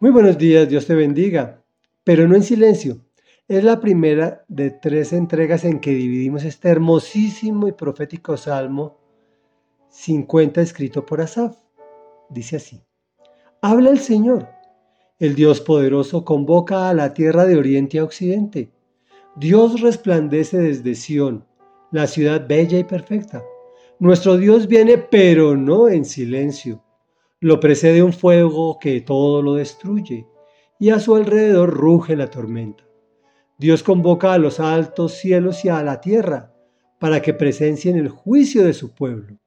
Muy buenos días, Dios te bendiga, pero no en silencio. Es la primera de tres entregas en que dividimos este hermosísimo y profético salmo 50 escrito por Asaf. Dice así, habla el Señor, el Dios poderoso convoca a la tierra de oriente a occidente. Dios resplandece desde Sión, la ciudad bella y perfecta. Nuestro Dios viene, pero no en silencio lo precede un fuego que todo lo destruye, y a su alrededor ruge la tormenta. Dios convoca a los altos cielos y a la tierra para que presencien el juicio de su pueblo.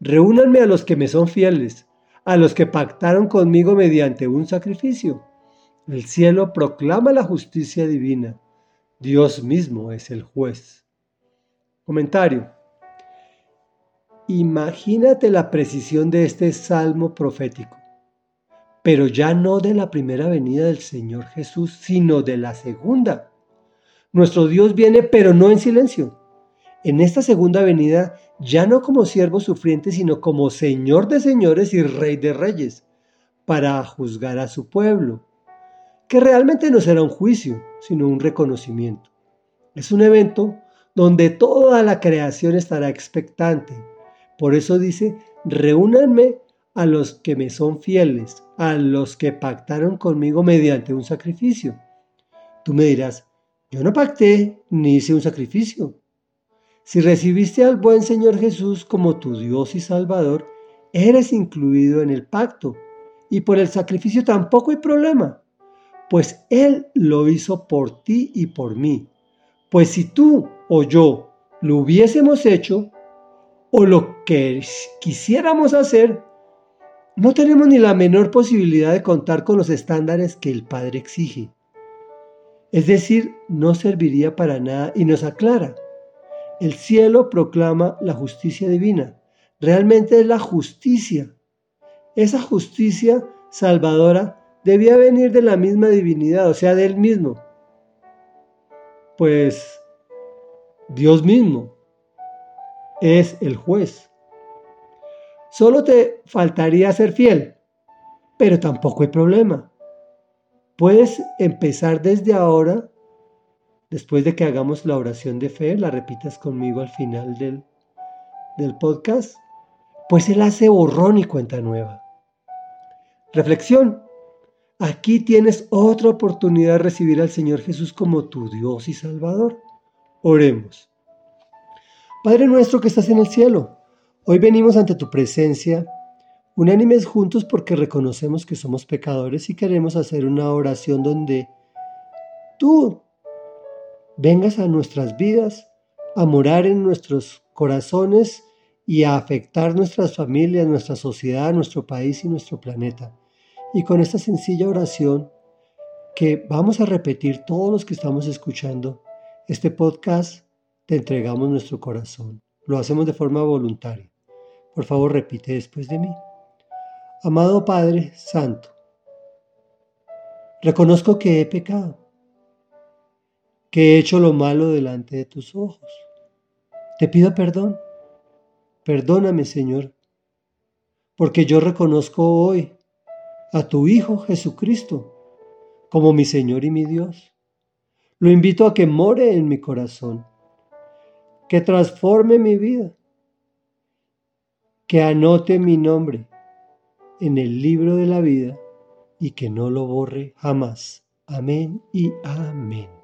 Reúnanme a los que me son fieles, a los que pactaron conmigo mediante un sacrificio. El cielo proclama la justicia divina. Dios mismo es el juez. Comentario. Imagínate la precisión de este salmo profético, pero ya no de la primera venida del Señor Jesús, sino de la segunda. Nuestro Dios viene, pero no en silencio. En esta segunda venida, ya no como siervo sufriente, sino como Señor de señores y Rey de reyes, para juzgar a su pueblo, que realmente no será un juicio, sino un reconocimiento. Es un evento donde toda la creación estará expectante por eso dice, reúnanme a los que me son fieles, a los que pactaron conmigo mediante un sacrificio. Tú me dirás, yo no pacté ni hice un sacrificio. Si recibiste al buen Señor Jesús como tu Dios y Salvador, eres incluido en el pacto y por el sacrificio tampoco hay problema, pues Él lo hizo por ti y por mí. Pues si tú o yo lo hubiésemos hecho, o lo que quisiéramos hacer, no tenemos ni la menor posibilidad de contar con los estándares que el Padre exige. Es decir, no serviría para nada y nos aclara. El cielo proclama la justicia divina. Realmente es la justicia. Esa justicia salvadora debía venir de la misma divinidad, o sea, del mismo. Pues Dios mismo es el juez. Solo te faltaría ser fiel, pero tampoco hay problema. Puedes empezar desde ahora, después de que hagamos la oración de fe, la repitas conmigo al final del, del podcast, pues Él hace borrón y cuenta nueva. Reflexión. Aquí tienes otra oportunidad de recibir al Señor Jesús como tu Dios y Salvador. Oremos. Padre nuestro que estás en el cielo, hoy venimos ante tu presencia, unánimes juntos porque reconocemos que somos pecadores y queremos hacer una oración donde tú vengas a nuestras vidas, a morar en nuestros corazones y a afectar nuestras familias, nuestra sociedad, nuestro país y nuestro planeta. Y con esta sencilla oración que vamos a repetir todos los que estamos escuchando este podcast, te entregamos nuestro corazón. Lo hacemos de forma voluntaria. Por favor, repite después de mí. Amado Padre Santo, reconozco que he pecado, que he hecho lo malo delante de tus ojos. Te pido perdón. Perdóname, Señor, porque yo reconozco hoy a tu Hijo Jesucristo como mi Señor y mi Dios. Lo invito a que more en mi corazón que transforme mi vida, que anote mi nombre en el libro de la vida y que no lo borre jamás. Amén y amén.